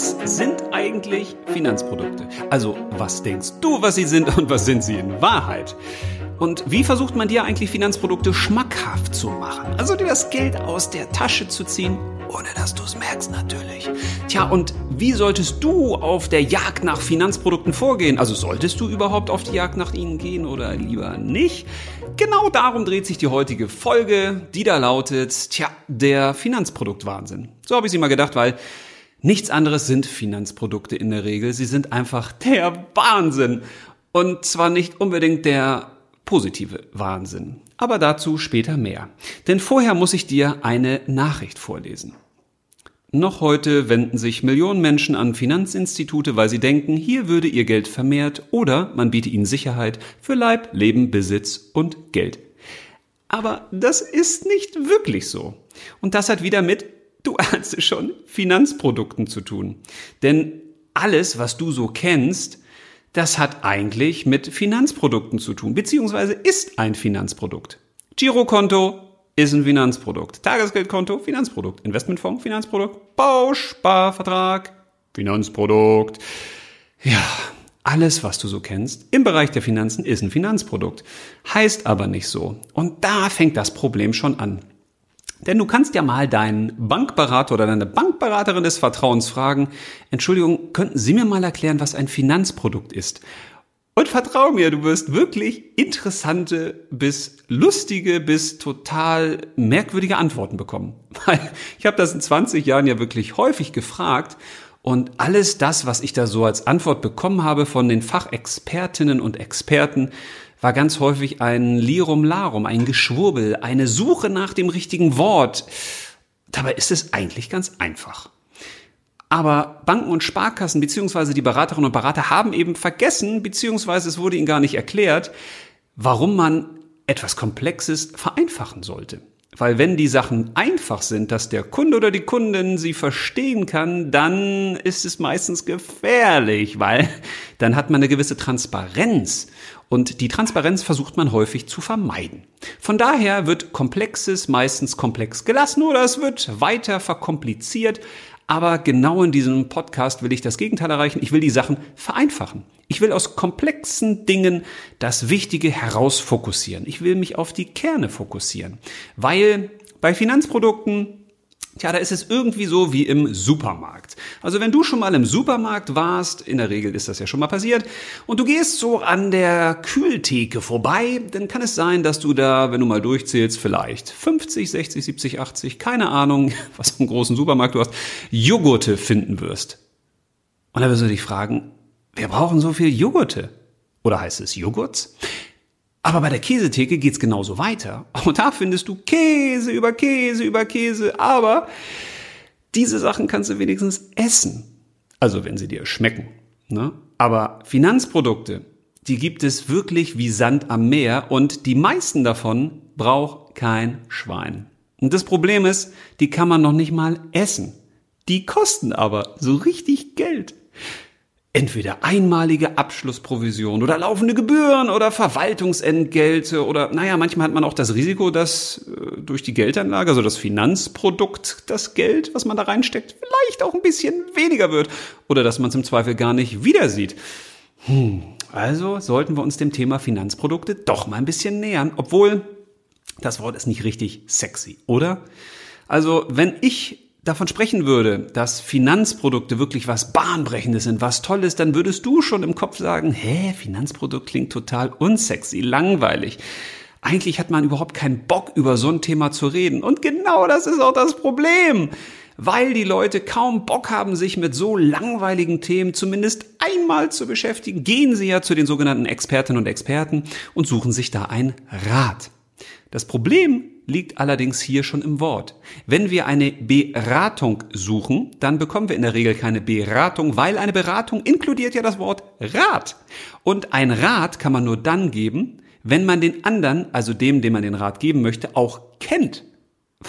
Was sind eigentlich Finanzprodukte? Also, was denkst du, was sie sind und was sind sie in Wahrheit? Und wie versucht man dir eigentlich Finanzprodukte schmackhaft zu machen? Also dir das Geld aus der Tasche zu ziehen, ohne dass du es merkst natürlich. Tja, und wie solltest du auf der Jagd nach Finanzprodukten vorgehen? Also solltest du überhaupt auf die Jagd nach ihnen gehen oder lieber nicht? Genau darum dreht sich die heutige Folge, die da lautet, tja, der Finanzproduktwahnsinn. So habe ich sie mal gedacht, weil nichts anderes sind Finanzprodukte in der Regel. Sie sind einfach der Wahnsinn. Und zwar nicht unbedingt der positive Wahnsinn. Aber dazu später mehr. Denn vorher muss ich dir eine Nachricht vorlesen. Noch heute wenden sich Millionen Menschen an Finanzinstitute, weil sie denken, hier würde ihr Geld vermehrt oder man biete ihnen Sicherheit für Leib, Leben, Besitz und Geld. Aber das ist nicht wirklich so. Und das hat wieder mit, du es schon, Finanzprodukten zu tun. Denn alles, was du so kennst, das hat eigentlich mit Finanzprodukten zu tun, beziehungsweise ist ein Finanzprodukt. Girokonto ist ein Finanzprodukt. Tagesgeldkonto, Finanzprodukt. Investmentfonds, Finanzprodukt. Bausparvertrag, Finanzprodukt. Ja, alles, was du so kennst im Bereich der Finanzen, ist ein Finanzprodukt. Heißt aber nicht so. Und da fängt das Problem schon an. Denn du kannst ja mal deinen Bankberater oder deine Bankberaterin des Vertrauens fragen, Entschuldigung, könnten Sie mir mal erklären, was ein Finanzprodukt ist? Und vertrau mir, du wirst wirklich interessante bis lustige bis total merkwürdige Antworten bekommen. Weil ich habe das in 20 Jahren ja wirklich häufig gefragt und alles das, was ich da so als Antwort bekommen habe von den Fachexpertinnen und Experten, war ganz häufig ein Lirum Larum, ein Geschwurbel, eine Suche nach dem richtigen Wort. Dabei ist es eigentlich ganz einfach. Aber Banken und Sparkassen beziehungsweise die Beraterinnen und Berater haben eben vergessen, beziehungsweise es wurde ihnen gar nicht erklärt, warum man etwas Komplexes vereinfachen sollte. Weil wenn die Sachen einfach sind, dass der Kunde oder die Kundin sie verstehen kann, dann ist es meistens gefährlich, weil dann hat man eine gewisse Transparenz. Und die Transparenz versucht man häufig zu vermeiden. Von daher wird Komplexes meistens komplex gelassen oder es wird weiter verkompliziert. Aber genau in diesem Podcast will ich das Gegenteil erreichen. Ich will die Sachen vereinfachen. Ich will aus komplexen Dingen das Wichtige herausfokussieren. Ich will mich auf die Kerne fokussieren. Weil bei Finanzprodukten Tja, da ist es irgendwie so wie im Supermarkt. Also wenn du schon mal im Supermarkt warst, in der Regel ist das ja schon mal passiert, und du gehst so an der Kühltheke vorbei, dann kann es sein, dass du da, wenn du mal durchzählst, vielleicht 50, 60, 70, 80, keine Ahnung, was einen großen Supermarkt du hast, Joghurte finden wirst. Und da wirst du dich fragen, wer brauchen so viel Joghurte? Oder heißt es Joghurts? Aber bei der Käsetheke geht's genauso weiter. Und da findest du Käse über Käse über Käse. Aber diese Sachen kannst du wenigstens essen. Also wenn sie dir schmecken. Ne? Aber Finanzprodukte, die gibt es wirklich wie Sand am Meer und die meisten davon braucht kein Schwein. Und das Problem ist, die kann man noch nicht mal essen. Die kosten aber so richtig Geld entweder einmalige Abschlussprovision oder laufende Gebühren oder Verwaltungsentgelte oder naja, manchmal hat man auch das Risiko, dass äh, durch die Geldanlage, also das Finanzprodukt, das Geld, was man da reinsteckt, vielleicht auch ein bisschen weniger wird oder dass man es im Zweifel gar nicht wieder sieht. Hm, also sollten wir uns dem Thema Finanzprodukte doch mal ein bisschen nähern, obwohl das Wort ist nicht richtig sexy, oder? Also, wenn ich davon sprechen würde, dass Finanzprodukte wirklich was Bahnbrechendes sind, was Tolles, dann würdest du schon im Kopf sagen, hä, Finanzprodukt klingt total unsexy, langweilig. Eigentlich hat man überhaupt keinen Bock, über so ein Thema zu reden. Und genau das ist auch das Problem. Weil die Leute kaum Bock haben, sich mit so langweiligen Themen zumindest einmal zu beschäftigen, gehen sie ja zu den sogenannten Expertinnen und Experten und suchen sich da ein Rat. Das Problem liegt allerdings hier schon im Wort. Wenn wir eine Beratung suchen, dann bekommen wir in der Regel keine Beratung, weil eine Beratung inkludiert ja das Wort Rat. Und ein Rat kann man nur dann geben, wenn man den anderen, also dem, dem man den Rat geben möchte, auch kennt.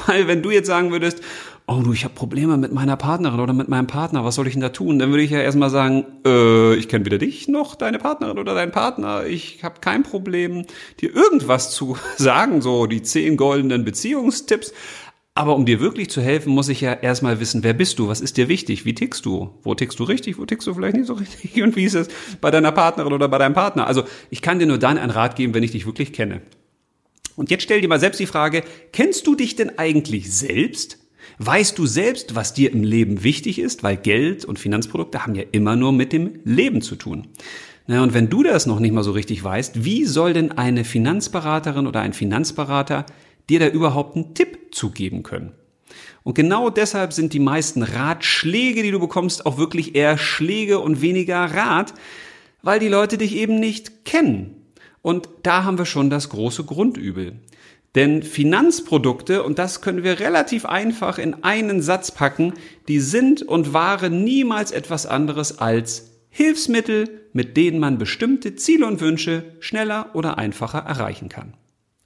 Weil wenn du jetzt sagen würdest, oh du, ich habe Probleme mit meiner Partnerin oder mit meinem Partner, was soll ich denn da tun? Dann würde ich ja erstmal sagen, äh, ich kenne weder dich noch deine Partnerin oder deinen Partner. Ich habe kein Problem, dir irgendwas zu sagen, so die zehn goldenen Beziehungstipps. Aber um dir wirklich zu helfen, muss ich ja erstmal wissen, wer bist du, was ist dir wichtig, wie tickst du, wo tickst du richtig, wo tickst du vielleicht nicht so richtig und wie ist es bei deiner Partnerin oder bei deinem Partner. Also ich kann dir nur dann einen Rat geben, wenn ich dich wirklich kenne. Und jetzt stell dir mal selbst die Frage, kennst du dich denn eigentlich selbst? Weißt du selbst, was dir im Leben wichtig ist? Weil Geld und Finanzprodukte haben ja immer nur mit dem Leben zu tun. Na, und wenn du das noch nicht mal so richtig weißt, wie soll denn eine Finanzberaterin oder ein Finanzberater dir da überhaupt einen Tipp zugeben können? Und genau deshalb sind die meisten Ratschläge, die du bekommst, auch wirklich eher Schläge und weniger Rat, weil die Leute dich eben nicht kennen. Und da haben wir schon das große Grundübel. Denn Finanzprodukte, und das können wir relativ einfach in einen Satz packen, die sind und waren niemals etwas anderes als Hilfsmittel, mit denen man bestimmte Ziele und Wünsche schneller oder einfacher erreichen kann.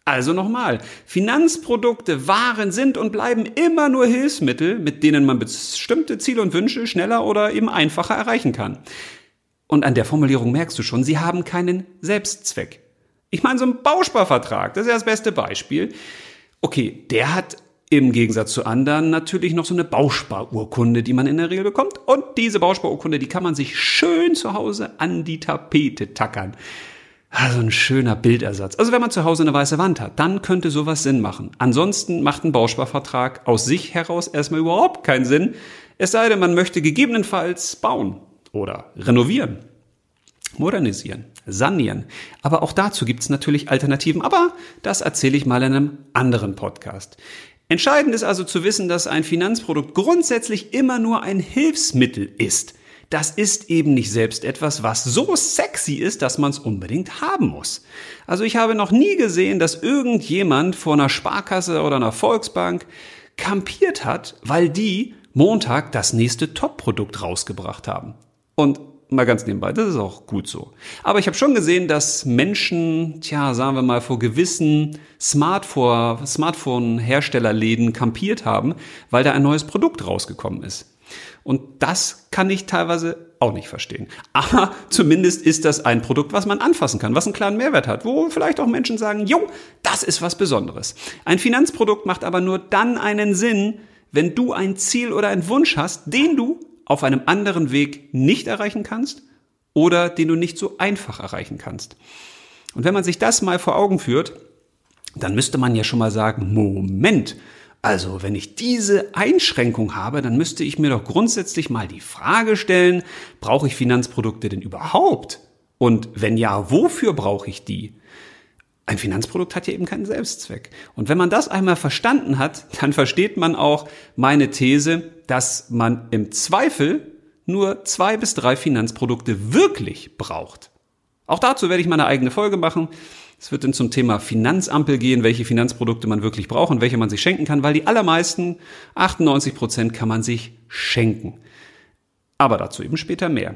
Also nochmal, Finanzprodukte waren, sind und bleiben immer nur Hilfsmittel, mit denen man bestimmte Ziele und Wünsche schneller oder eben einfacher erreichen kann. Und an der Formulierung merkst du schon, sie haben keinen Selbstzweck. Ich meine, so ein Bausparvertrag, das ist ja das beste Beispiel. Okay, der hat im Gegensatz zu anderen natürlich noch so eine Bausparurkunde, die man in der Regel bekommt. Und diese Bausparurkunde, die kann man sich schön zu Hause an die Tapete tackern. Also ein schöner Bildersatz. Also wenn man zu Hause eine weiße Wand hat, dann könnte sowas Sinn machen. Ansonsten macht ein Bausparvertrag aus sich heraus erstmal überhaupt keinen Sinn. Es sei denn, man möchte gegebenenfalls bauen oder renovieren modernisieren, sanieren. Aber auch dazu gibt es natürlich Alternativen, aber das erzähle ich mal in einem anderen Podcast. Entscheidend ist also zu wissen, dass ein Finanzprodukt grundsätzlich immer nur ein Hilfsmittel ist. Das ist eben nicht selbst etwas, was so sexy ist, dass man es unbedingt haben muss. Also ich habe noch nie gesehen, dass irgendjemand vor einer Sparkasse oder einer Volksbank kampiert hat, weil die Montag das nächste Top-Produkt rausgebracht haben. Und mal ganz nebenbei, das ist auch gut so. Aber ich habe schon gesehen, dass Menschen, tja, sagen wir mal, vor gewissen Smartphone-Herstellerläden kampiert haben, weil da ein neues Produkt rausgekommen ist. Und das kann ich teilweise auch nicht verstehen. Aber zumindest ist das ein Produkt, was man anfassen kann, was einen klaren Mehrwert hat, wo vielleicht auch Menschen sagen, jo, das ist was Besonderes. Ein Finanzprodukt macht aber nur dann einen Sinn, wenn du ein Ziel oder einen Wunsch hast, den du auf einem anderen Weg nicht erreichen kannst oder den du nicht so einfach erreichen kannst. Und wenn man sich das mal vor Augen führt, dann müsste man ja schon mal sagen, Moment, also wenn ich diese Einschränkung habe, dann müsste ich mir doch grundsätzlich mal die Frage stellen, brauche ich Finanzprodukte denn überhaupt? Und wenn ja, wofür brauche ich die? Ein Finanzprodukt hat ja eben keinen Selbstzweck. Und wenn man das einmal verstanden hat, dann versteht man auch meine These, dass man im Zweifel nur zwei bis drei Finanzprodukte wirklich braucht. Auch dazu werde ich mal eine eigene Folge machen. Es wird dann zum Thema Finanzampel gehen, welche Finanzprodukte man wirklich braucht und welche man sich schenken kann, weil die allermeisten, 98 Prozent, kann man sich schenken. Aber dazu eben später mehr.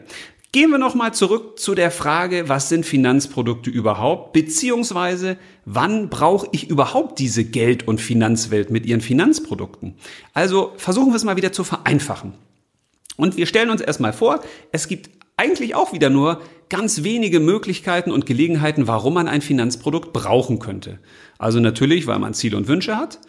Gehen wir nochmal zurück zu der Frage, was sind Finanzprodukte überhaupt, beziehungsweise wann brauche ich überhaupt diese Geld- und Finanzwelt mit ihren Finanzprodukten? Also versuchen wir es mal wieder zu vereinfachen. Und wir stellen uns erstmal vor, es gibt eigentlich auch wieder nur ganz wenige Möglichkeiten und Gelegenheiten, warum man ein Finanzprodukt brauchen könnte. Also natürlich, weil man Ziele und Wünsche hat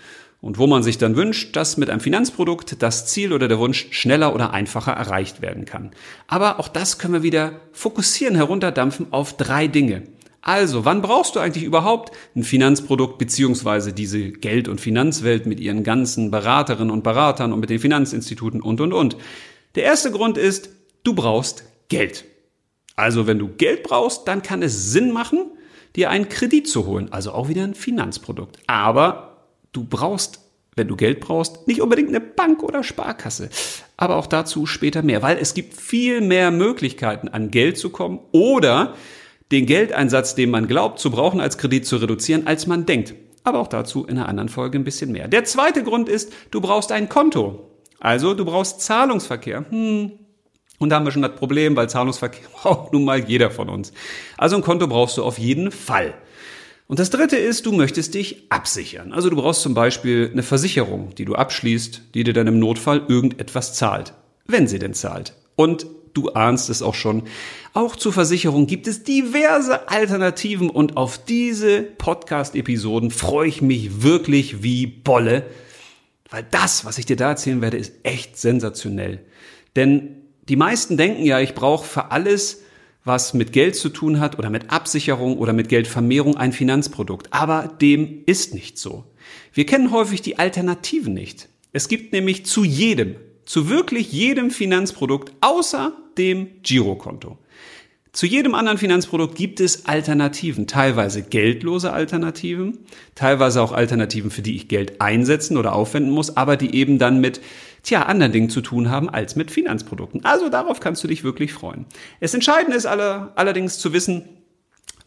und wo man sich dann wünscht, dass mit einem Finanzprodukt das Ziel oder der Wunsch schneller oder einfacher erreicht werden kann. Aber auch das können wir wieder fokussieren, herunterdampfen auf drei Dinge. Also, wann brauchst du eigentlich überhaupt ein Finanzprodukt beziehungsweise diese Geld- und Finanzwelt mit ihren ganzen Beraterinnen und Beratern und mit den Finanzinstituten und, und, und? Der erste Grund ist, du brauchst Geld. Also, wenn du Geld brauchst, dann kann es Sinn machen, dir einen Kredit zu holen, also auch wieder ein Finanzprodukt. Aber du brauchst, wenn du Geld brauchst, nicht unbedingt eine Bank oder Sparkasse. Aber auch dazu später mehr, weil es gibt viel mehr Möglichkeiten, an Geld zu kommen oder den Geldeinsatz, den man glaubt zu brauchen, als Kredit zu reduzieren, als man denkt. Aber auch dazu in einer anderen Folge ein bisschen mehr. Der zweite Grund ist, du brauchst ein Konto. Also du brauchst Zahlungsverkehr. Hm. Und da haben wir schon das Problem, weil Zahlungsverkehr braucht nun mal jeder von uns. Also ein Konto brauchst du auf jeden Fall. Und das dritte ist, du möchtest dich absichern. Also du brauchst zum Beispiel eine Versicherung, die du abschließt, die dir dann im Notfall irgendetwas zahlt. Wenn sie denn zahlt. Und du ahnst es auch schon. Auch zur Versicherung gibt es diverse Alternativen und auf diese Podcast-Episoden freue ich mich wirklich wie Bolle. Weil das, was ich dir da erzählen werde, ist echt sensationell. Denn die meisten denken ja, ich brauche für alles, was mit Geld zu tun hat oder mit Absicherung oder mit Geldvermehrung ein Finanzprodukt. Aber dem ist nicht so. Wir kennen häufig die Alternativen nicht. Es gibt nämlich zu jedem, zu wirklich jedem Finanzprodukt außer dem Girokonto. Zu jedem anderen Finanzprodukt gibt es Alternativen, teilweise geldlose Alternativen, teilweise auch Alternativen, für die ich Geld einsetzen oder aufwenden muss, aber die eben dann mit tja, anderen Dingen zu tun haben als mit Finanzprodukten. Also darauf kannst du dich wirklich freuen. Es entscheidend ist alle, allerdings zu wissen,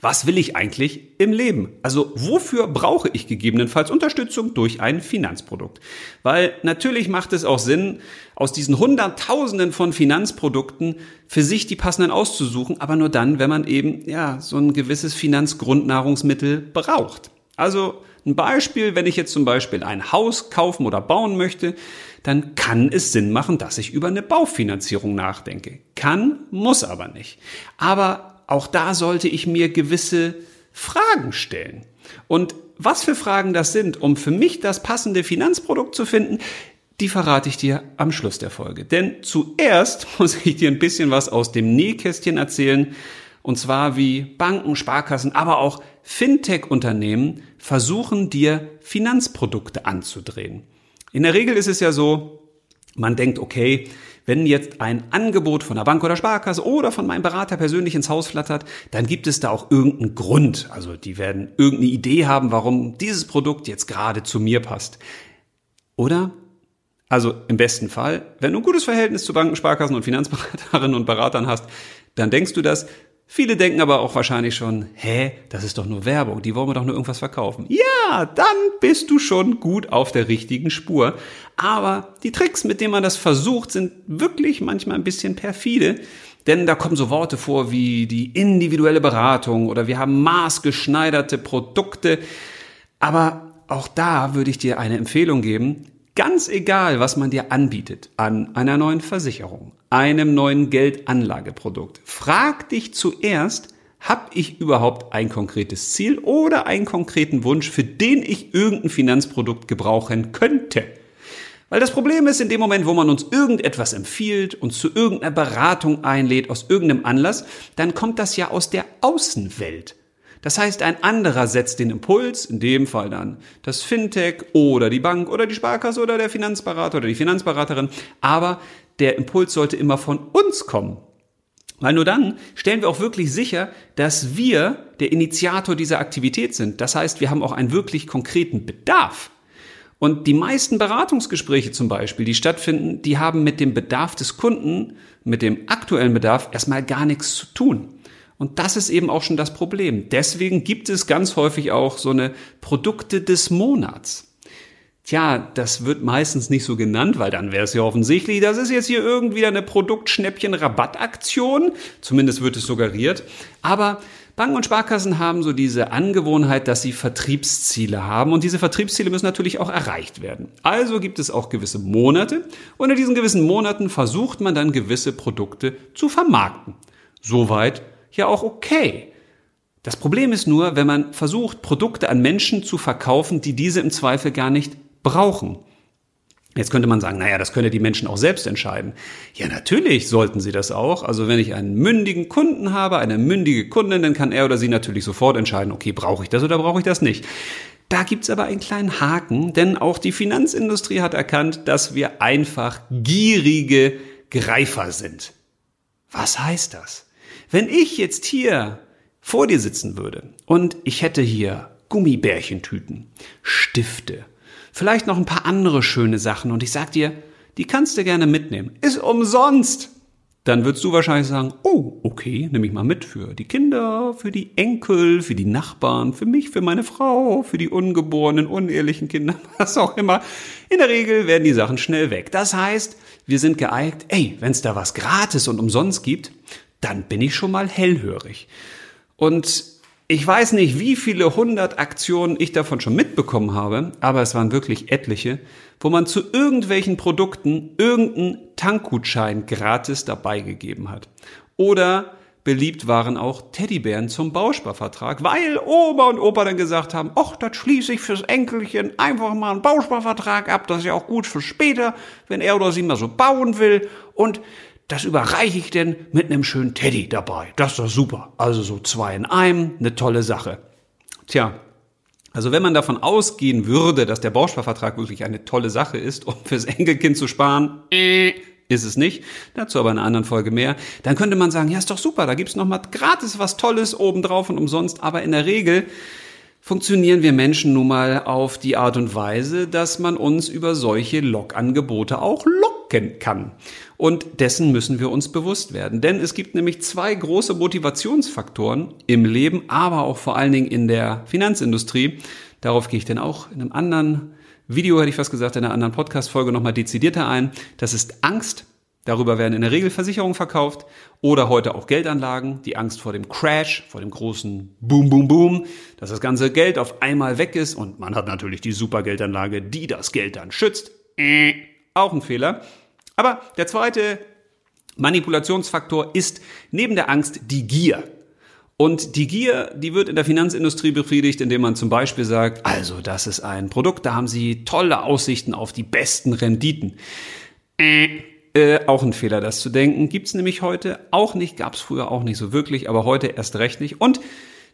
was will ich eigentlich im Leben? Also wofür brauche ich gegebenenfalls Unterstützung durch ein Finanzprodukt? Weil natürlich macht es auch Sinn, aus diesen Hunderttausenden von Finanzprodukten für sich die passenden auszusuchen, aber nur dann, wenn man eben ja so ein gewisses Finanzgrundnahrungsmittel braucht. Also ein Beispiel, wenn ich jetzt zum Beispiel ein Haus kaufen oder bauen möchte, dann kann es Sinn machen, dass ich über eine Baufinanzierung nachdenke. Kann, muss aber nicht. Aber auch da sollte ich mir gewisse Fragen stellen. Und was für Fragen das sind, um für mich das passende Finanzprodukt zu finden, die verrate ich dir am Schluss der Folge. Denn zuerst muss ich dir ein bisschen was aus dem Nähkästchen erzählen. Und zwar wie Banken, Sparkassen, aber auch Fintech-Unternehmen versuchen dir Finanzprodukte anzudrehen. In der Regel ist es ja so, man denkt, okay, wenn jetzt ein Angebot von der Bank oder Sparkasse oder von meinem Berater persönlich ins Haus flattert, dann gibt es da auch irgendeinen Grund. Also die werden irgendeine Idee haben, warum dieses Produkt jetzt gerade zu mir passt. Oder? Also im besten Fall, wenn du ein gutes Verhältnis zu Banken, Sparkassen und Finanzberaterinnen und Beratern hast, dann denkst du das, Viele denken aber auch wahrscheinlich schon, hä, das ist doch nur Werbung, die wollen wir doch nur irgendwas verkaufen. Ja, dann bist du schon gut auf der richtigen Spur. Aber die Tricks, mit denen man das versucht, sind wirklich manchmal ein bisschen perfide. Denn da kommen so Worte vor wie die individuelle Beratung oder wir haben maßgeschneiderte Produkte. Aber auch da würde ich dir eine Empfehlung geben. Ganz egal, was man dir anbietet an einer neuen Versicherung, einem neuen Geldanlageprodukt, frag dich zuerst, habe ich überhaupt ein konkretes Ziel oder einen konkreten Wunsch, für den ich irgendein Finanzprodukt gebrauchen könnte? Weil das Problem ist, in dem Moment, wo man uns irgendetwas empfiehlt, uns zu irgendeiner Beratung einlädt, aus irgendeinem Anlass, dann kommt das ja aus der Außenwelt. Das heißt, ein anderer setzt den Impuls, in dem Fall dann das Fintech oder die Bank oder die Sparkasse oder der Finanzberater oder die Finanzberaterin. Aber der Impuls sollte immer von uns kommen. Weil nur dann stellen wir auch wirklich sicher, dass wir der Initiator dieser Aktivität sind. Das heißt, wir haben auch einen wirklich konkreten Bedarf. Und die meisten Beratungsgespräche zum Beispiel, die stattfinden, die haben mit dem Bedarf des Kunden, mit dem aktuellen Bedarf erstmal gar nichts zu tun. Und das ist eben auch schon das Problem. Deswegen gibt es ganz häufig auch so eine Produkte des Monats. Tja, das wird meistens nicht so genannt, weil dann wäre es ja offensichtlich, das ist jetzt hier irgendwie eine Produktschnäppchen-Rabattaktion. Zumindest wird es suggeriert. Aber Banken und Sparkassen haben so diese Angewohnheit, dass sie Vertriebsziele haben und diese Vertriebsziele müssen natürlich auch erreicht werden. Also gibt es auch gewisse Monate und in diesen gewissen Monaten versucht man dann gewisse Produkte zu vermarkten. Soweit ja auch okay. Das Problem ist nur, wenn man versucht, Produkte an Menschen zu verkaufen, die diese im Zweifel gar nicht brauchen. Jetzt könnte man sagen, naja, das können die Menschen auch selbst entscheiden. Ja, natürlich sollten sie das auch. Also wenn ich einen mündigen Kunden habe, eine mündige Kundin, dann kann er oder sie natürlich sofort entscheiden, okay, brauche ich das oder brauche ich das nicht. Da gibt's aber einen kleinen Haken, denn auch die Finanzindustrie hat erkannt, dass wir einfach gierige Greifer sind. Was heißt das? Wenn ich jetzt hier vor dir sitzen würde und ich hätte hier Gummibärchentüten, Stifte, vielleicht noch ein paar andere schöne Sachen und ich sag dir, die kannst du gerne mitnehmen. Ist umsonst. Dann würdest du wahrscheinlich sagen, oh, okay, nehme ich mal mit für die Kinder, für die Enkel, für die Nachbarn, für mich, für meine Frau, für die ungeborenen, unehrlichen Kinder, was auch immer. In der Regel werden die Sachen schnell weg. Das heißt, wir sind geeignet, ey, wenn es da was gratis und umsonst gibt, dann bin ich schon mal hellhörig. Und ich weiß nicht, wie viele hundert Aktionen ich davon schon mitbekommen habe, aber es waren wirklich etliche, wo man zu irgendwelchen Produkten irgendeinen Tankgutschein gratis dabei gegeben hat. Oder beliebt waren auch Teddybären zum Bausparvertrag, weil Oma und Opa dann gesagt haben, ach, das schließe ich fürs Enkelchen einfach mal einen Bausparvertrag ab, das ist ja auch gut für später, wenn er oder sie mal so bauen will und das überreiche ich denn mit einem schönen Teddy dabei. Das ist doch super. Also so zwei in einem, eine tolle Sache. Tja, also wenn man davon ausgehen würde, dass der Bausparvertrag wirklich eine tolle Sache ist, um fürs Enkelkind zu sparen, äh, ist es nicht, dazu aber in einer anderen Folge mehr, dann könnte man sagen, ja, ist doch super, da gibt's noch mal gratis was Tolles obendrauf und umsonst, aber in der Regel funktionieren wir Menschen nun mal auf die Art und Weise, dass man uns über solche Logangebote auch locken kann. Und dessen müssen wir uns bewusst werden. Denn es gibt nämlich zwei große Motivationsfaktoren im Leben, aber auch vor allen Dingen in der Finanzindustrie. Darauf gehe ich dann auch in einem anderen Video, hätte ich fast gesagt, in einer anderen Podcast-Folge nochmal dezidierter ein. Das ist Angst. Darüber werden in der Regel Versicherungen verkauft oder heute auch Geldanlagen. Die Angst vor dem Crash, vor dem großen Boom, Boom, Boom, dass das ganze Geld auf einmal weg ist und man hat natürlich die super Geldanlage, die das Geld dann schützt. Äh, auch ein Fehler. Aber der zweite Manipulationsfaktor ist neben der Angst die Gier. Und die Gier, die wird in der Finanzindustrie befriedigt, indem man zum Beispiel sagt, also das ist ein Produkt, da haben Sie tolle Aussichten auf die besten Renditen. Äh, äh, auch ein Fehler, das zu denken. Gibt's nämlich heute auch nicht, gab's früher auch nicht so wirklich, aber heute erst recht nicht. Und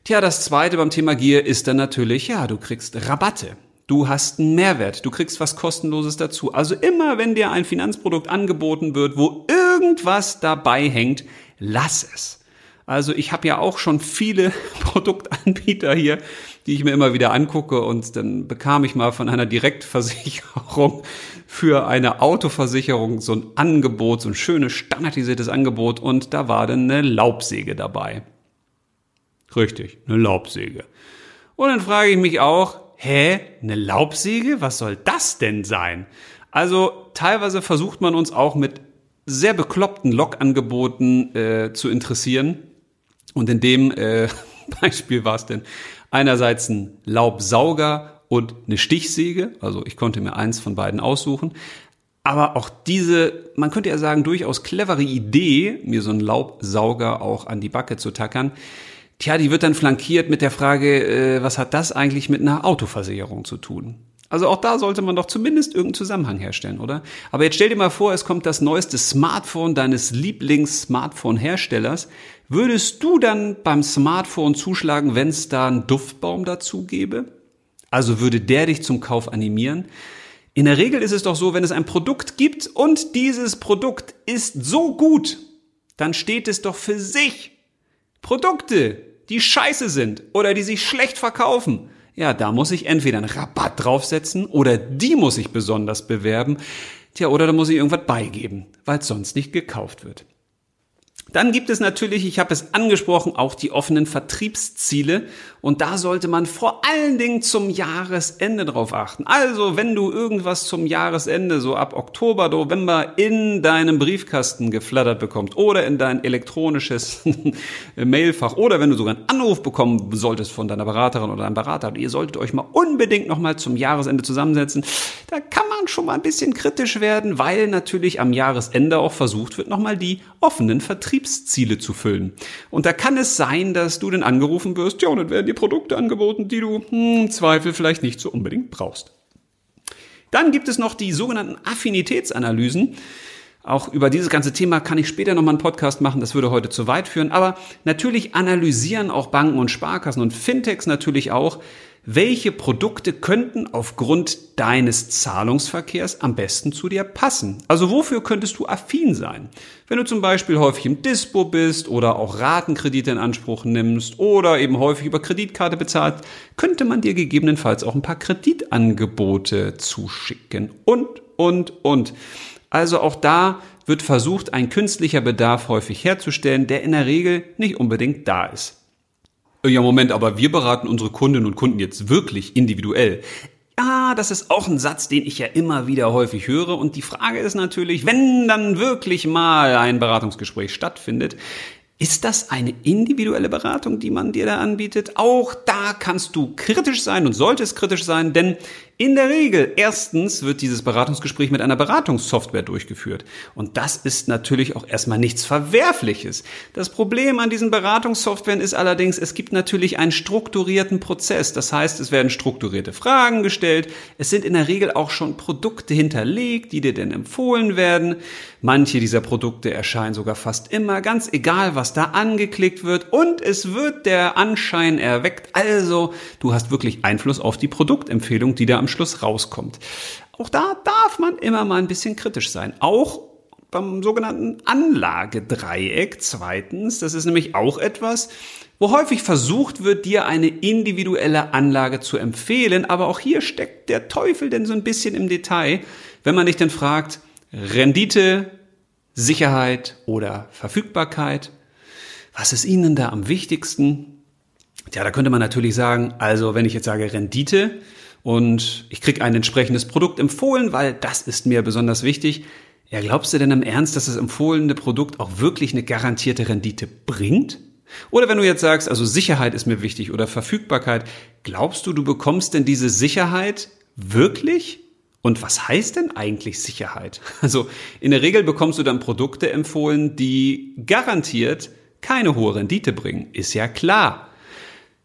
tja, das zweite beim Thema Gier ist dann natürlich, ja, du kriegst Rabatte. Du hast einen Mehrwert, du kriegst was kostenloses dazu. Also immer, wenn dir ein Finanzprodukt angeboten wird, wo irgendwas dabei hängt, lass es. Also ich habe ja auch schon viele Produktanbieter hier, die ich mir immer wieder angucke und dann bekam ich mal von einer Direktversicherung für eine Autoversicherung so ein Angebot, so ein schönes standardisiertes Angebot und da war dann eine Laubsäge dabei. Richtig, eine Laubsäge. Und dann frage ich mich auch, hä, eine Laubsäge? Was soll das denn sein? Also teilweise versucht man uns auch mit sehr bekloppten Logangeboten äh, zu interessieren. Und in dem äh, Beispiel war es denn einerseits ein Laubsauger und eine Stichsäge. Also ich konnte mir eins von beiden aussuchen. Aber auch diese, man könnte ja sagen, durchaus clevere Idee, mir so einen Laubsauger auch an die Backe zu tackern, tja, die wird dann flankiert mit der Frage, äh, was hat das eigentlich mit einer Autoversicherung zu tun? Also auch da sollte man doch zumindest irgendeinen Zusammenhang herstellen, oder? Aber jetzt stell dir mal vor, es kommt das neueste Smartphone deines Lieblings-Smartphone-Herstellers. Würdest du dann beim Smartphone zuschlagen, wenn es da einen Duftbaum dazu gäbe? Also würde der dich zum Kauf animieren? In der Regel ist es doch so, wenn es ein Produkt gibt und dieses Produkt ist so gut, dann steht es doch für sich. Produkte, die scheiße sind oder die sich schlecht verkaufen, ja, da muss ich entweder einen Rabatt draufsetzen oder die muss ich besonders bewerben. Tja, oder da muss ich irgendwas beigeben, weil es sonst nicht gekauft wird. Dann gibt es natürlich, ich habe es angesprochen, auch die offenen Vertriebsziele. Und da sollte man vor allen Dingen zum Jahresende drauf achten. Also, wenn du irgendwas zum Jahresende, so ab Oktober, November, in deinem Briefkasten geflattert bekommst oder in dein elektronisches Mailfach oder wenn du sogar einen Anruf bekommen solltest von deiner Beraterin oder deinem Berater, ihr solltet euch mal unbedingt nochmal zum Jahresende zusammensetzen, da kann man schon mal ein bisschen kritisch werden, weil natürlich am Jahresende auch versucht wird, nochmal die offenen Vertriebsziele zu füllen. Und da kann es sein, dass du dann angerufen wirst, ja, und dann werden dir Produkte angeboten, die du hm, im Zweifel vielleicht nicht so unbedingt brauchst. Dann gibt es noch die sogenannten Affinitätsanalysen. Auch über dieses ganze Thema kann ich später nochmal einen Podcast machen, das würde heute zu weit führen. Aber natürlich analysieren auch Banken und Sparkassen und Fintechs natürlich auch, welche Produkte könnten aufgrund deines Zahlungsverkehrs am besten zu dir passen? Also wofür könntest du affin sein? Wenn du zum Beispiel häufig im Dispo bist oder auch Ratenkredite in Anspruch nimmst oder eben häufig über Kreditkarte bezahlt, könnte man dir gegebenenfalls auch ein paar Kreditangebote zuschicken und, und, und. Also auch da wird versucht, ein künstlicher Bedarf häufig herzustellen, der in der Regel nicht unbedingt da ist. Ja, Moment, aber wir beraten unsere Kundinnen und Kunden jetzt wirklich individuell. Ja, das ist auch ein Satz, den ich ja immer wieder häufig höre. Und die Frage ist natürlich, wenn dann wirklich mal ein Beratungsgespräch stattfindet, Ist das eine individuelle Beratung, die man dir da anbietet? Auch da kannst du kritisch sein und solltest kritisch sein, denn in der Regel, erstens wird dieses Beratungsgespräch mit einer Beratungssoftware durchgeführt. Und das ist natürlich auch erstmal nichts Verwerfliches. Das Problem an diesen Beratungssoftwaren ist allerdings, es gibt natürlich einen strukturierten Prozess. Das heißt, es werden strukturierte Fragen gestellt. Es sind in der Regel auch schon Produkte hinterlegt, die dir denn empfohlen werden. Manche dieser Produkte erscheinen sogar fast immer, ganz egal, was da angeklickt wird. Und es wird der Anschein erweckt. Also, du hast wirklich Einfluss auf die Produktempfehlung, die da am Schluss rauskommt. Auch da darf man immer mal ein bisschen kritisch sein. Auch beim sogenannten Anlagedreieck zweitens. Das ist nämlich auch etwas, wo häufig versucht wird, dir eine individuelle Anlage zu empfehlen. Aber auch hier steckt der Teufel denn so ein bisschen im Detail, wenn man dich dann fragt, Rendite, Sicherheit oder Verfügbarkeit. Was ist Ihnen da am wichtigsten? Ja, da könnte man natürlich sagen, also wenn ich jetzt sage Rendite, und ich kriege ein entsprechendes Produkt empfohlen, weil das ist mir besonders wichtig. Ja, glaubst du denn im Ernst, dass das empfohlene Produkt auch wirklich eine garantierte Rendite bringt? Oder wenn du jetzt sagst, also Sicherheit ist mir wichtig oder Verfügbarkeit, glaubst du, du bekommst denn diese Sicherheit wirklich? Und was heißt denn eigentlich Sicherheit? Also in der Regel bekommst du dann Produkte empfohlen, die garantiert keine hohe Rendite bringen. Ist ja klar.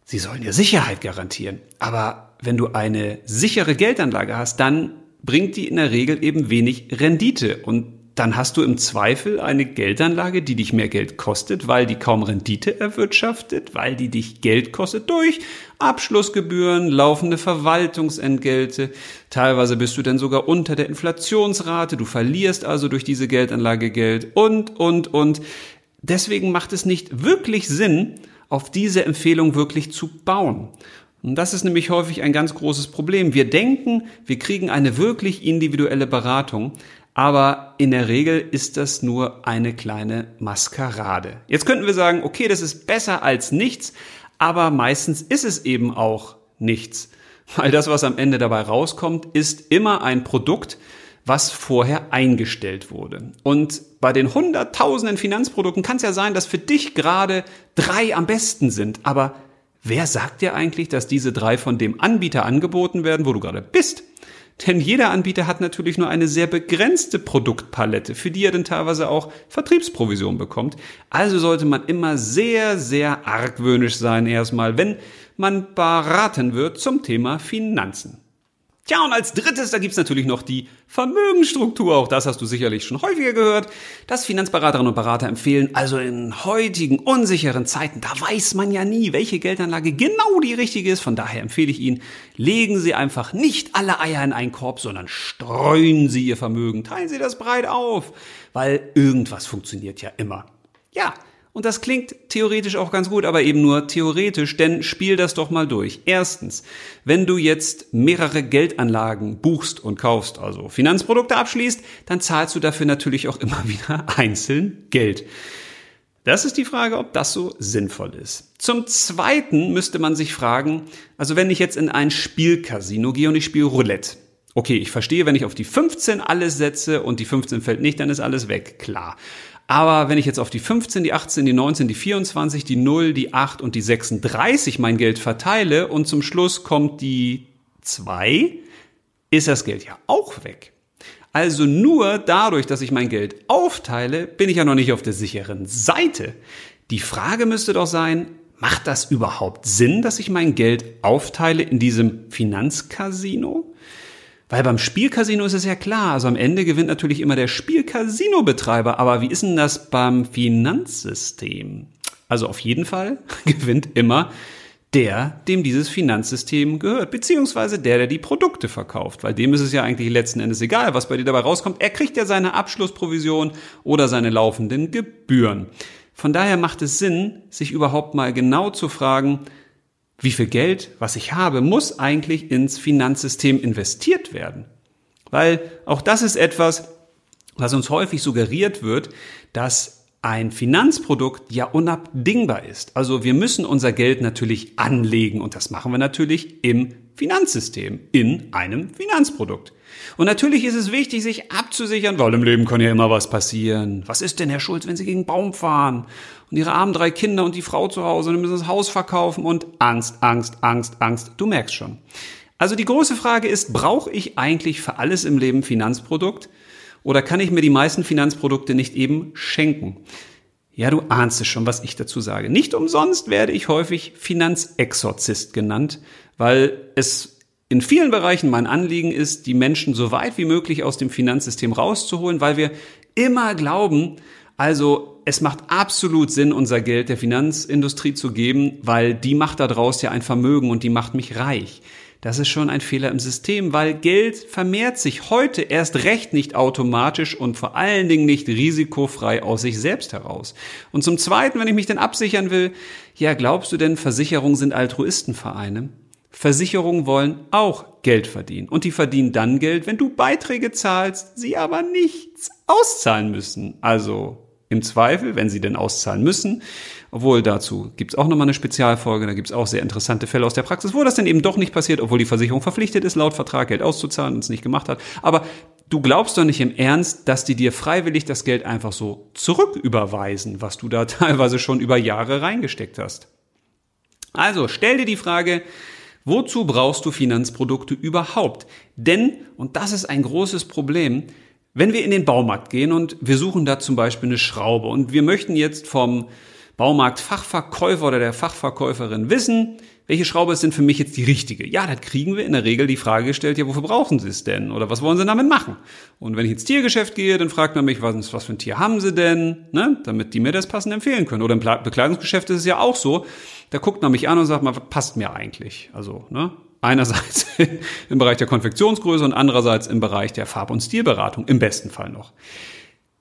Sie sollen ja Sicherheit garantieren. Aber wenn du eine sichere Geldanlage hast, dann bringt die in der Regel eben wenig Rendite. Und dann hast du im Zweifel eine Geldanlage, die dich mehr Geld kostet, weil die kaum Rendite erwirtschaftet, weil die dich Geld kostet durch Abschlussgebühren, laufende Verwaltungsentgelte. Teilweise bist du dann sogar unter der Inflationsrate. Du verlierst also durch diese Geldanlage Geld und, und, und. Deswegen macht es nicht wirklich Sinn, auf diese Empfehlung wirklich zu bauen. Und das ist nämlich häufig ein ganz großes Problem. Wir denken, wir kriegen eine wirklich individuelle Beratung, aber in der Regel ist das nur eine kleine Maskerade. Jetzt könnten wir sagen, okay, das ist besser als nichts, aber meistens ist es eben auch nichts. Weil das, was am Ende dabei rauskommt, ist immer ein Produkt, was vorher eingestellt wurde. Und bei den hunderttausenden Finanzprodukten kann es ja sein, dass für dich gerade drei am besten sind, aber Wer sagt dir eigentlich, dass diese drei von dem Anbieter angeboten werden, wo du gerade bist? Denn jeder Anbieter hat natürlich nur eine sehr begrenzte Produktpalette, für die er dann teilweise auch Vertriebsprovision bekommt. Also sollte man immer sehr, sehr argwöhnisch sein erstmal, wenn man beraten wird zum Thema Finanzen. Tja, und als drittes, da gibt's natürlich noch die Vermögensstruktur. Auch das hast du sicherlich schon häufiger gehört, dass Finanzberaterinnen und Berater empfehlen, also in heutigen unsicheren Zeiten, da weiß man ja nie, welche Geldanlage genau die richtige ist. Von daher empfehle ich Ihnen, legen Sie einfach nicht alle Eier in einen Korb, sondern streuen Sie Ihr Vermögen, teilen Sie das breit auf, weil irgendwas funktioniert ja immer. Ja, und das klingt theoretisch auch ganz gut, aber eben nur theoretisch, denn spiel das doch mal durch. Erstens, wenn du jetzt mehrere Geldanlagen buchst und kaufst, also Finanzprodukte abschließt, dann zahlst du dafür natürlich auch immer wieder einzeln Geld. Das ist die Frage, ob das so sinnvoll ist. Zum Zweiten müsste man sich fragen, also wenn ich jetzt in ein Spielcasino gehe und ich spiele Roulette, Okay, ich verstehe, wenn ich auf die 15 alles setze und die 15 fällt nicht, dann ist alles weg, klar. Aber wenn ich jetzt auf die 15, die 18, die 19, die 24, die 0, die 8 und die 36 mein Geld verteile und zum Schluss kommt die 2, ist das Geld ja auch weg. Also nur dadurch, dass ich mein Geld aufteile, bin ich ja noch nicht auf der sicheren Seite. Die Frage müsste doch sein, macht das überhaupt Sinn, dass ich mein Geld aufteile in diesem Finanzcasino? Weil beim Spielcasino ist es ja klar, also am Ende gewinnt natürlich immer der Spielcasino-Betreiber. Aber wie ist denn das beim Finanzsystem? Also auf jeden Fall gewinnt immer der, dem dieses Finanzsystem gehört, beziehungsweise der, der die Produkte verkauft, weil dem ist es ja eigentlich letzten Endes egal, was bei dir dabei rauskommt. Er kriegt ja seine Abschlussprovision oder seine laufenden Gebühren. Von daher macht es Sinn, sich überhaupt mal genau zu fragen, wie viel Geld, was ich habe, muss eigentlich ins Finanzsystem investiert werden. Weil auch das ist etwas, was uns häufig suggeriert wird, dass ein Finanzprodukt ja unabdingbar ist. Also wir müssen unser Geld natürlich anlegen und das machen wir natürlich im Finanzsystem, in einem Finanzprodukt. Und natürlich ist es wichtig, sich abzusichern, weil im Leben kann ja immer was passieren. Was ist denn, Herr Schulz, wenn Sie gegen einen Baum fahren und Ihre armen drei Kinder und die Frau zu Hause und müssen das Haus verkaufen und Angst, Angst, Angst, Angst. Du merkst schon. Also die große Frage ist, brauche ich eigentlich für alles im Leben Finanzprodukt oder kann ich mir die meisten Finanzprodukte nicht eben schenken? Ja, du ahnst es schon, was ich dazu sage. Nicht umsonst werde ich häufig Finanzexorzist genannt, weil es in vielen Bereichen mein Anliegen ist, die Menschen so weit wie möglich aus dem Finanzsystem rauszuholen, weil wir immer glauben, also es macht absolut Sinn, unser Geld der Finanzindustrie zu geben, weil die macht daraus ja ein Vermögen und die macht mich reich. Das ist schon ein Fehler im System, weil Geld vermehrt sich heute erst recht nicht automatisch und vor allen Dingen nicht risikofrei aus sich selbst heraus. Und zum Zweiten, wenn ich mich denn absichern will, ja, glaubst du denn, Versicherungen sind Altruistenvereine? Versicherungen wollen auch Geld verdienen. Und die verdienen dann Geld, wenn du Beiträge zahlst, sie aber nichts auszahlen müssen. Also im Zweifel, wenn sie denn auszahlen müssen, obwohl dazu gibt's auch nochmal eine Spezialfolge, da gibt's auch sehr interessante Fälle aus der Praxis, wo das denn eben doch nicht passiert, obwohl die Versicherung verpflichtet ist, laut Vertrag Geld auszuzahlen und es nicht gemacht hat. Aber du glaubst doch nicht im Ernst, dass die dir freiwillig das Geld einfach so zurücküberweisen, was du da teilweise schon über Jahre reingesteckt hast. Also stell dir die Frage, wozu brauchst du Finanzprodukte überhaupt? Denn, und das ist ein großes Problem, wenn wir in den Baumarkt gehen und wir suchen da zum Beispiel eine Schraube und wir möchten jetzt vom Baumarktfachverkäufer oder der Fachverkäuferin wissen, welche Schraube ist denn für mich jetzt die richtige? Ja, dann kriegen wir in der Regel die Frage gestellt, ja, wofür brauchen Sie es denn? Oder was wollen Sie damit machen? Und wenn ich ins Tiergeschäft gehe, dann fragt man mich, was, was für ein Tier haben Sie denn? Ne? Damit die mir das passend empfehlen können. Oder im Bekleidungsgeschäft ist es ja auch so, da guckt man mich an und sagt, mal, was passt mir eigentlich? Also, ne? Einerseits im Bereich der Konfektionsgröße und andererseits im Bereich der Farb- und Stilberatung, im besten Fall noch.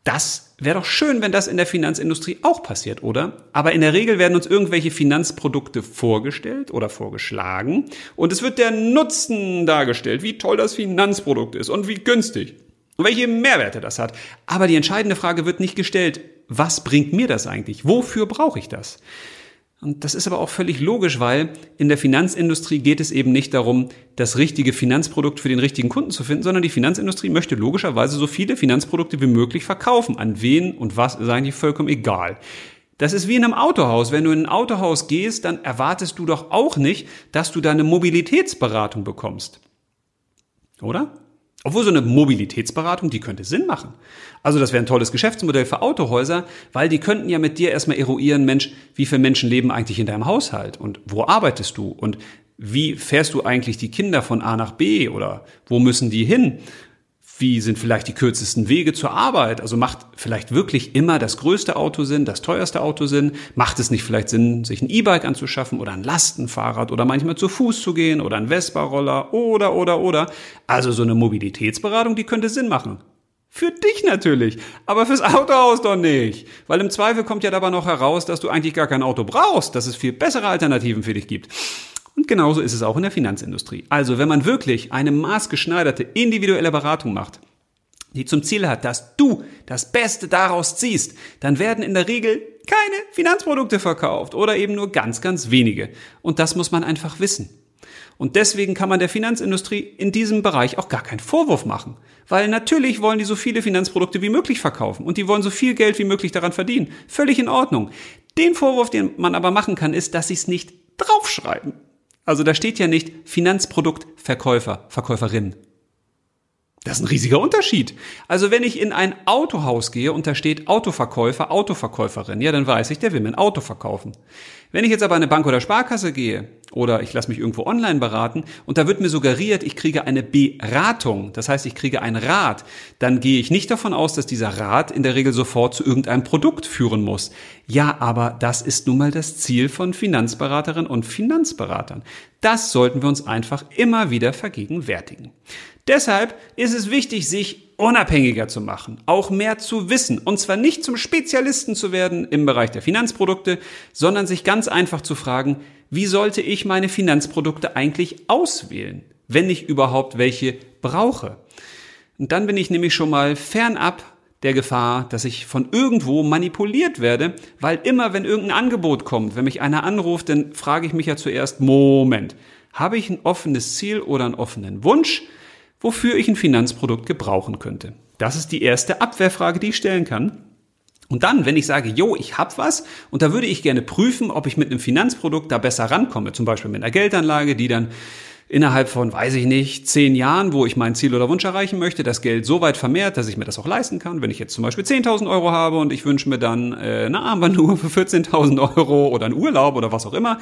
Das wäre doch schön, wenn das in der Finanzindustrie auch passiert, oder? Aber in der Regel werden uns irgendwelche Finanzprodukte vorgestellt oder vorgeschlagen und es wird der Nutzen dargestellt, wie toll das Finanzprodukt ist und wie günstig und welche Mehrwerte das hat. Aber die entscheidende Frage wird nicht gestellt, was bringt mir das eigentlich? Wofür brauche ich das? Und das ist aber auch völlig logisch, weil in der Finanzindustrie geht es eben nicht darum, das richtige Finanzprodukt für den richtigen Kunden zu finden, sondern die Finanzindustrie möchte logischerweise so viele Finanzprodukte wie möglich verkaufen. An wen und was ist eigentlich vollkommen egal. Das ist wie in einem Autohaus. Wenn du in ein Autohaus gehst, dann erwartest du doch auch nicht, dass du da eine Mobilitätsberatung bekommst. Oder? Obwohl so eine Mobilitätsberatung, die könnte Sinn machen. Also das wäre ein tolles Geschäftsmodell für Autohäuser, weil die könnten ja mit dir erstmal eruieren, Mensch, wie viele Menschen leben eigentlich in deinem Haushalt und wo arbeitest du und wie fährst du eigentlich die Kinder von A nach B oder wo müssen die hin? Wie sind vielleicht die kürzesten Wege zur Arbeit? Also macht vielleicht wirklich immer das größte Auto Sinn, das teuerste Auto Sinn? Macht es nicht vielleicht Sinn, sich ein E-Bike anzuschaffen oder ein Lastenfahrrad oder manchmal zu Fuß zu gehen oder ein Vespa-Roller oder, oder, oder? Also so eine Mobilitätsberatung, die könnte Sinn machen. Für dich natürlich, aber fürs Autohaus doch nicht. Weil im Zweifel kommt ja dabei noch heraus, dass du eigentlich gar kein Auto brauchst, dass es viel bessere Alternativen für dich gibt. Und genauso ist es auch in der Finanzindustrie. Also wenn man wirklich eine maßgeschneiderte individuelle Beratung macht, die zum Ziel hat, dass du das Beste daraus ziehst, dann werden in der Regel keine Finanzprodukte verkauft oder eben nur ganz, ganz wenige. Und das muss man einfach wissen. Und deswegen kann man der Finanzindustrie in diesem Bereich auch gar keinen Vorwurf machen. Weil natürlich wollen die so viele Finanzprodukte wie möglich verkaufen und die wollen so viel Geld wie möglich daran verdienen. Völlig in Ordnung. Den Vorwurf, den man aber machen kann, ist, dass sie es nicht draufschreiben. Also da steht ja nicht Finanzproduktverkäufer, Verkäuferin. Das ist ein riesiger Unterschied. Also wenn ich in ein Autohaus gehe und da steht Autoverkäufer, Autoverkäuferin, ja, dann weiß ich, der will mir ein Auto verkaufen. Wenn ich jetzt aber an eine Bank oder Sparkasse gehe oder ich lasse mich irgendwo online beraten und da wird mir suggeriert, ich kriege eine Beratung, das heißt, ich kriege einen Rat, dann gehe ich nicht davon aus, dass dieser Rat in der Regel sofort zu irgendeinem Produkt führen muss. Ja, aber das ist nun mal das Ziel von Finanzberaterinnen und Finanzberatern. Das sollten wir uns einfach immer wieder vergegenwärtigen. Deshalb ist es wichtig, sich unabhängiger zu machen, auch mehr zu wissen, und zwar nicht zum Spezialisten zu werden im Bereich der Finanzprodukte, sondern sich ganz einfach zu fragen, wie sollte ich meine Finanzprodukte eigentlich auswählen, wenn ich überhaupt welche brauche. Und dann bin ich nämlich schon mal fernab der Gefahr, dass ich von irgendwo manipuliert werde, weil immer wenn irgendein Angebot kommt, wenn mich einer anruft, dann frage ich mich ja zuerst, Moment, Habe ich ein offenes Ziel oder einen offenen Wunsch, wofür ich ein Finanzprodukt gebrauchen könnte? Das ist die erste Abwehrfrage, die ich stellen kann. Und dann, wenn ich sage, jo, ich hab was und da würde ich gerne prüfen, ob ich mit einem Finanzprodukt da besser rankomme, zum Beispiel mit einer Geldanlage, die dann innerhalb von, weiß ich nicht, zehn Jahren, wo ich mein Ziel oder Wunsch erreichen möchte, das Geld so weit vermehrt, dass ich mir das auch leisten kann. Wenn ich jetzt zum Beispiel 10.000 Euro habe und ich wünsche mir dann äh, eine Armbanduhr für 14.000 Euro oder einen Urlaub oder was auch immer,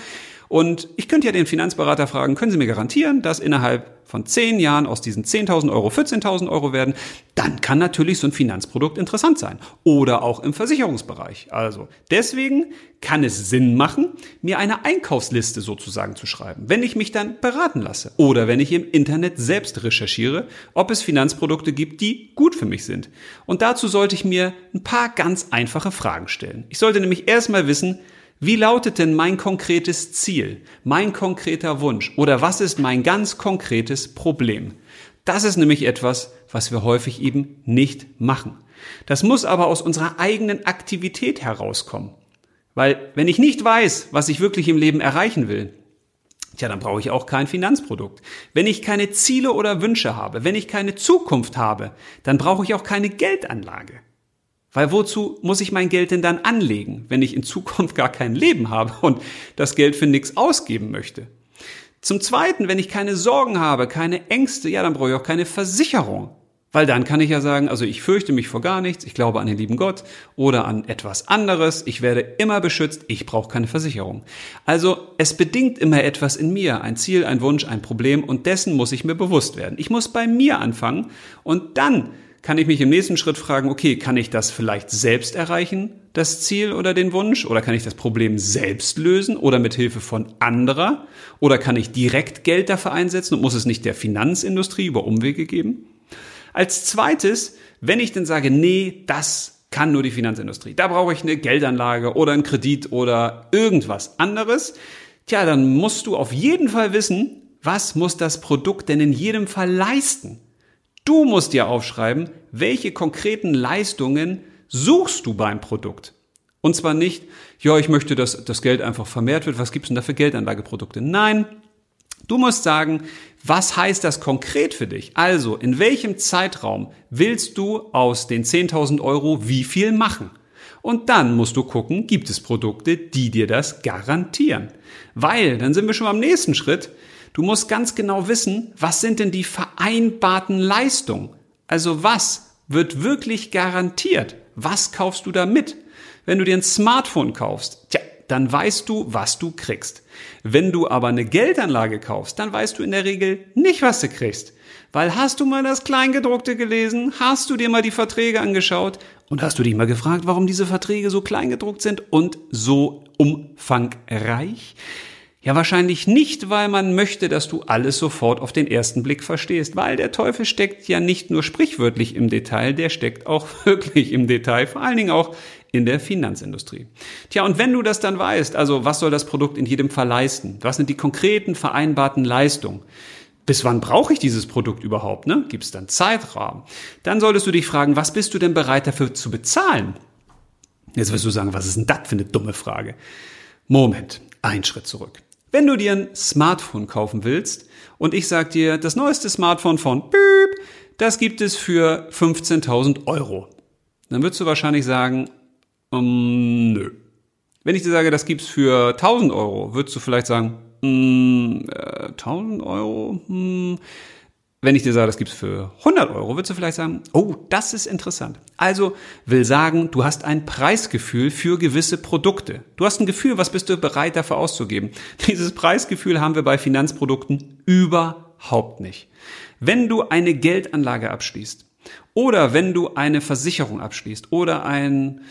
und ich könnte ja den Finanzberater fragen, können Sie mir garantieren, dass innerhalb von zehn Jahren aus diesen 10.000 Euro 14.000 Euro werden? Dann kann natürlich so ein Finanzprodukt interessant sein. Oder auch im Versicherungsbereich. Also deswegen kann es Sinn machen, mir eine Einkaufsliste sozusagen zu schreiben, wenn ich mich dann beraten lasse. Oder wenn ich im Internet selbst recherchiere, ob es Finanzprodukte gibt, die gut für mich sind. Und dazu sollte ich mir ein paar ganz einfache Fragen stellen. Ich sollte nämlich erstmal wissen, wie lautet denn mein konkretes Ziel, mein konkreter Wunsch oder was ist mein ganz konkretes Problem? Das ist nämlich etwas, was wir häufig eben nicht machen. Das muss aber aus unserer eigenen Aktivität herauskommen. Weil wenn ich nicht weiß, was ich wirklich im Leben erreichen will, Tja, dann brauche ich auch kein Finanzprodukt. Wenn ich keine Ziele oder Wünsche habe, wenn ich keine Zukunft habe, dann brauche ich auch keine Geldanlage. Weil wozu muss ich mein Geld denn dann anlegen, wenn ich in Zukunft gar kein Leben habe und das Geld für nichts ausgeben möchte? Zum Zweiten, wenn ich keine Sorgen habe, keine Ängste, ja, dann brauche ich auch keine Versicherung. Weil dann kann ich ja sagen, also ich fürchte mich vor gar nichts, ich glaube an den lieben Gott oder an etwas anderes, ich werde immer beschützt, ich brauche keine Versicherung. Also es bedingt immer etwas in mir, ein Ziel, ein Wunsch, ein Problem und dessen muss ich mir bewusst werden. Ich muss bei mir anfangen und dann kann ich mich im nächsten Schritt fragen, okay, kann ich das vielleicht selbst erreichen, das Ziel oder den Wunsch? Oder kann ich das Problem selbst lösen oder mit Hilfe von anderer? Oder kann ich direkt Geld dafür einsetzen und muss es nicht der Finanzindustrie über Umwege geben? Als zweites, wenn ich dann sage, nee, das kann nur die Finanzindustrie. Da brauche ich eine Geldanlage oder einen Kredit oder irgendwas anderes. Tja, dann musst du auf jeden Fall wissen, was muss das Produkt denn in jedem Fall leisten? Du musst dir aufschreiben, welche konkreten Leistungen suchst du beim Produkt. Und zwar nicht, ja, ich möchte, dass das Geld einfach vermehrt wird. Was gibt's denn da für Geldanlageprodukte? Nein, du musst sagen, was heißt das konkret für dich? Also, in welchem Zeitraum willst du aus den 10.000 Euro wie viel machen? Und dann musst du gucken, gibt es Produkte, die dir das garantieren? Weil, dann sind wir schon am nächsten Schritt. Du musst ganz genau wissen, was sind denn die vereinbarten Leistungen? Also was wird wirklich garantiert? Was kaufst du da mit? Wenn du dir ein Smartphone kaufst, tja, dann weißt du, was du kriegst. Wenn du aber eine Geldanlage kaufst, dann weißt du in der Regel nicht, was du kriegst. Weil hast du mal das Kleingedruckte gelesen? Hast du dir mal die Verträge angeschaut? Und hast du dich mal gefragt, warum diese Verträge so kleingedruckt sind und so umfangreich? Ja, wahrscheinlich nicht, weil man möchte, dass du alles sofort auf den ersten Blick verstehst, weil der Teufel steckt ja nicht nur sprichwörtlich im Detail, der steckt auch wirklich im Detail, vor allen Dingen auch in der Finanzindustrie. Tja, und wenn du das dann weißt, also was soll das Produkt in jedem Fall leisten? Was sind die konkreten vereinbarten Leistungen? Bis wann brauche ich dieses Produkt überhaupt? Ne? Gibt es dann Zeitrahmen? Dann solltest du dich fragen, was bist du denn bereit dafür zu bezahlen? Jetzt wirst du sagen, was ist denn das für eine dumme Frage? Moment, ein Schritt zurück. Wenn du dir ein Smartphone kaufen willst und ich sag dir, das neueste Smartphone von Büb, das gibt es für 15.000 Euro, dann würdest du wahrscheinlich sagen, um, nö. Wenn ich dir sage, das gibt's für 1000 Euro, würdest du vielleicht sagen, mm, äh, 1000 Euro? Hm, wenn ich dir sage, das gibt's für 100 Euro, würdest du vielleicht sagen, oh, das ist interessant. Also will sagen, du hast ein Preisgefühl für gewisse Produkte. Du hast ein Gefühl, was bist du bereit dafür auszugeben. Dieses Preisgefühl haben wir bei Finanzprodukten überhaupt nicht. Wenn du eine Geldanlage abschließt oder wenn du eine Versicherung abschließt oder einen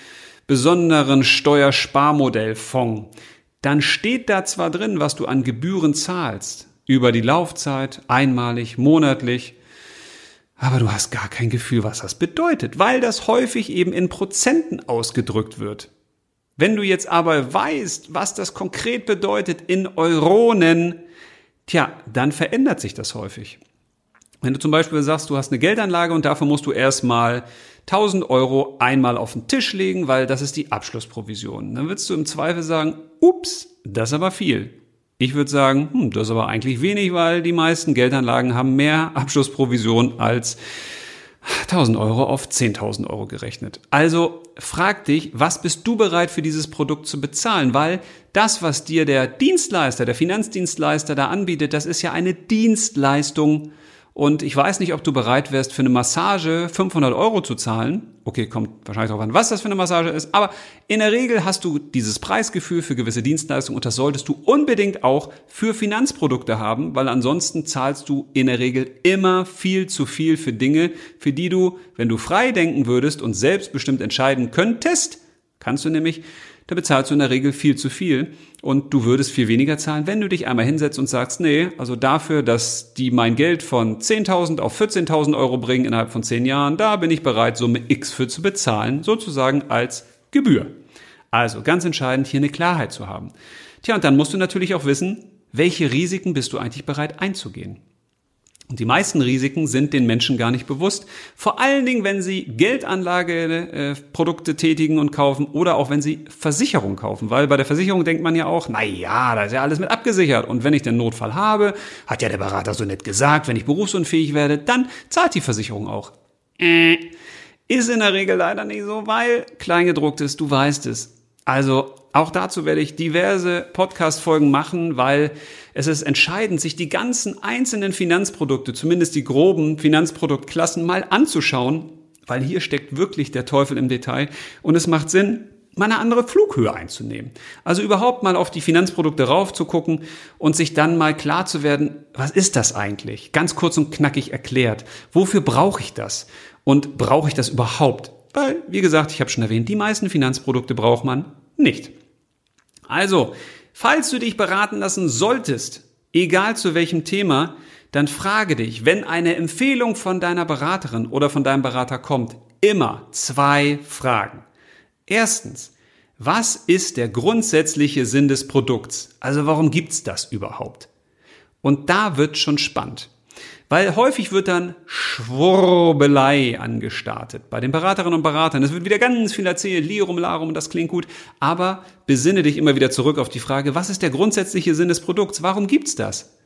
besonderen Steuersparmodellfonds, dann steht da zwar drin, was du an Gebühren zahlst, über die Laufzeit, einmalig, monatlich. Aber du hast gar kein Gefühl, was das bedeutet, weil das häufig eben in Prozenten ausgedrückt wird. Wenn du jetzt aber weißt, was das konkret bedeutet in Euronen, tja, dann verändert sich das häufig. Wenn du zum Beispiel sagst, du hast eine Geldanlage und dafür musst du erstmal 1000 Euro einmal auf den Tisch legen, weil das ist die Abschlussprovision. Dann würdest du im Zweifel sagen, ups, das ist aber viel. Ich würde sagen, hm, das ist aber eigentlich wenig, weil die meisten Geldanlagen haben mehr Abschlussprovision als 1000 Euro auf 10.000 Euro gerechnet. Also frag dich, was bist du bereit für dieses Produkt zu bezahlen? Weil das, was dir der Dienstleister, der Finanzdienstleister da anbietet, das ist ja eine Dienstleistung und ich weiß nicht, ob du bereit wärst, für eine Massage 500 Euro zu zahlen. Okay, kommt wahrscheinlich darauf an, was das für eine Massage ist. Aber in der Regel hast du dieses Preisgefühl für gewisse Dienstleistungen und das solltest du unbedingt auch für Finanzprodukte haben, weil ansonsten zahlst du in der Regel immer viel zu viel für Dinge, für die du, wenn du frei denken würdest und selbstbestimmt entscheiden könntest, kannst du nämlich da bezahlst du in der Regel viel zu viel und du würdest viel weniger zahlen, wenn du dich einmal hinsetzt und sagst, nee, also dafür, dass die mein Geld von 10.000 auf 14.000 Euro bringen innerhalb von 10 Jahren, da bin ich bereit, Summe X für zu bezahlen, sozusagen als Gebühr. Also ganz entscheidend, hier eine Klarheit zu haben. Tja, und dann musst du natürlich auch wissen, welche Risiken bist du eigentlich bereit einzugehen. Und die meisten Risiken sind den Menschen gar nicht bewusst. Vor allen Dingen, wenn sie Geldanlageprodukte tätigen und kaufen oder auch wenn sie Versicherung kaufen. Weil bei der Versicherung denkt man ja auch, na ja, da ist ja alles mit abgesichert. Und wenn ich den Notfall habe, hat ja der Berater so nett gesagt, wenn ich berufsunfähig werde, dann zahlt die Versicherung auch. Äh, ist in der Regel leider nicht so, weil Kleingedruckt ist, du weißt es. Also auch dazu werde ich diverse Podcast-Folgen machen, weil es ist entscheidend, sich die ganzen einzelnen Finanzprodukte, zumindest die groben Finanzproduktklassen mal anzuschauen, weil hier steckt wirklich der Teufel im Detail und es macht Sinn, mal eine andere Flughöhe einzunehmen. Also überhaupt mal auf die Finanzprodukte raufzugucken und sich dann mal klar zu werden, was ist das eigentlich? Ganz kurz und knackig erklärt. Wofür brauche ich das? Und brauche ich das überhaupt? Weil, wie gesagt, ich habe schon erwähnt, die meisten Finanzprodukte braucht man nicht. Also, falls du dich beraten lassen solltest, egal zu welchem Thema, dann frage dich, wenn eine Empfehlung von deiner Beraterin oder von deinem Berater kommt, immer zwei Fragen. Erstens, was ist der grundsätzliche Sinn des Produkts? Also warum gibt's das überhaupt? Und da wird schon spannend. Weil häufig wird dann Schwurbelei angestartet bei den Beraterinnen und Beratern. Es wird wieder ganz viel erzählt, Lirum, Larum, das klingt gut. Aber besinne dich immer wieder zurück auf die Frage, was ist der grundsätzliche Sinn des Produkts? Warum gibt's das?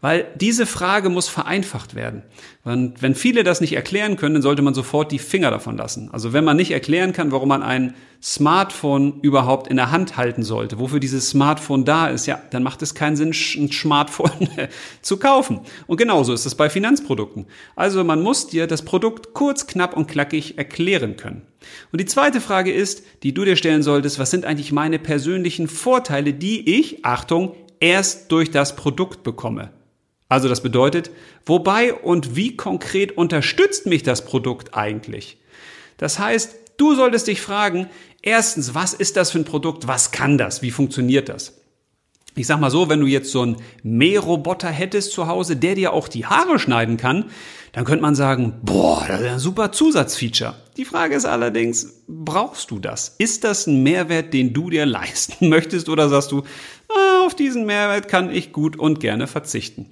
Weil diese Frage muss vereinfacht werden. Und wenn viele das nicht erklären können, dann sollte man sofort die Finger davon lassen. Also wenn man nicht erklären kann, warum man ein Smartphone überhaupt in der Hand halten sollte, wofür dieses Smartphone da ist, ja, dann macht es keinen Sinn, ein Smartphone zu kaufen. Und genauso ist es bei Finanzprodukten. Also man muss dir das Produkt kurz, knapp und knackig erklären können. Und die zweite Frage ist, die du dir stellen solltest, was sind eigentlich meine persönlichen Vorteile, die ich, Achtung, erst durch das Produkt bekomme? Also das bedeutet, wobei und wie konkret unterstützt mich das Produkt eigentlich? Das heißt, du solltest dich fragen, erstens, was ist das für ein Produkt? Was kann das? Wie funktioniert das? Ich sag mal so, wenn du jetzt so einen Mähroboter hättest zu Hause, der dir auch die Haare schneiden kann, dann könnte man sagen, boah, das ist ein super Zusatzfeature. Die Frage ist allerdings, brauchst du das? Ist das ein Mehrwert, den du dir leisten möchtest oder sagst du, auf diesen Mehrwert kann ich gut und gerne verzichten?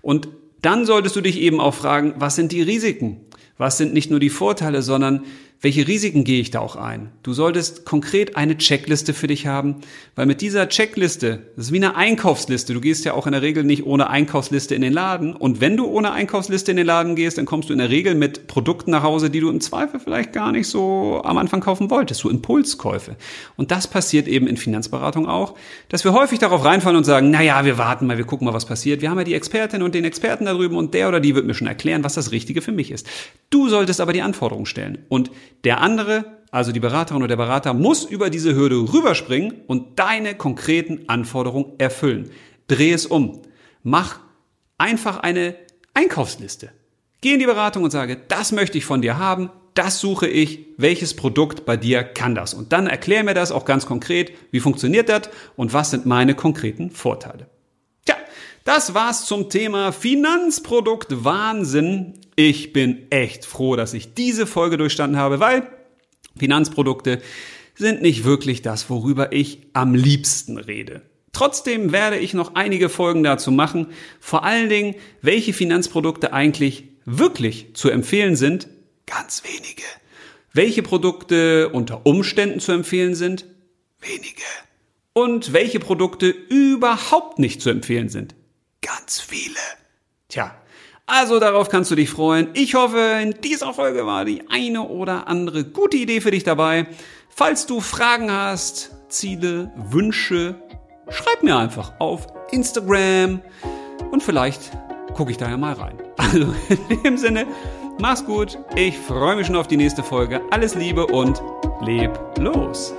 Und dann solltest du dich eben auch fragen, was sind die Risiken? Was sind nicht nur die Vorteile, sondern welche Risiken gehe ich da auch ein? Du solltest konkret eine Checkliste für dich haben, weil mit dieser Checkliste, das ist wie eine Einkaufsliste, du gehst ja auch in der Regel nicht ohne Einkaufsliste in den Laden und wenn du ohne Einkaufsliste in den Laden gehst, dann kommst du in der Regel mit Produkten nach Hause, die du im Zweifel vielleicht gar nicht so am Anfang kaufen wolltest, so Impulskäufe. Und das passiert eben in Finanzberatung auch, dass wir häufig darauf reinfallen und sagen, naja, wir warten mal, wir gucken mal, was passiert. Wir haben ja die Expertin und den Experten da drüben und der oder die wird mir schon erklären, was das Richtige für mich ist. Du solltest aber die Anforderungen stellen und der andere, also die Beraterin oder der Berater, muss über diese Hürde rüberspringen und deine konkreten Anforderungen erfüllen. Dreh es um. Mach einfach eine Einkaufsliste. Geh in die Beratung und sage, das möchte ich von dir haben, das suche ich, welches Produkt bei dir kann das? Und dann erklär mir das auch ganz konkret, wie funktioniert das und was sind meine konkreten Vorteile. Das war's zum Thema Finanzprodukt Wahnsinn. Ich bin echt froh, dass ich diese Folge durchstanden habe, weil Finanzprodukte sind nicht wirklich das, worüber ich am liebsten rede. Trotzdem werde ich noch einige Folgen dazu machen, vor allen Dingen, welche Finanzprodukte eigentlich wirklich zu empfehlen sind, ganz wenige. Welche Produkte unter Umständen zu empfehlen sind, wenige. und welche Produkte überhaupt nicht zu empfehlen sind. Ganz viele. Tja, also darauf kannst du dich freuen. Ich hoffe, in dieser Folge war die eine oder andere gute Idee für dich dabei. Falls du Fragen hast, Ziele, Wünsche, schreib mir einfach auf Instagram und vielleicht gucke ich da ja mal rein. Also in dem Sinne, mach's gut. Ich freue mich schon auf die nächste Folge. Alles Liebe und leb los.